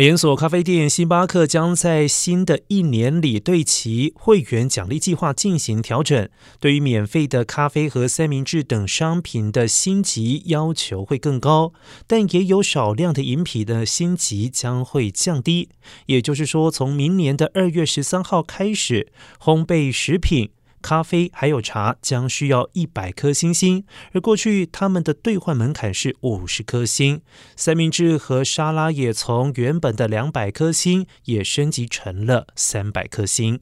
连锁咖啡店星巴克将在新的一年里对其会员奖励计划进行调整，对于免费的咖啡和三明治等商品的星级要求会更高，但也有少量的饮品的星级将会降低。也就是说，从明年的二月十三号开始，烘焙食品。咖啡还有茶将需要一百颗星星，而过去他们的兑换门槛是五十颗星。三明治和沙拉也从原本的两百颗星也升级成了三百颗星。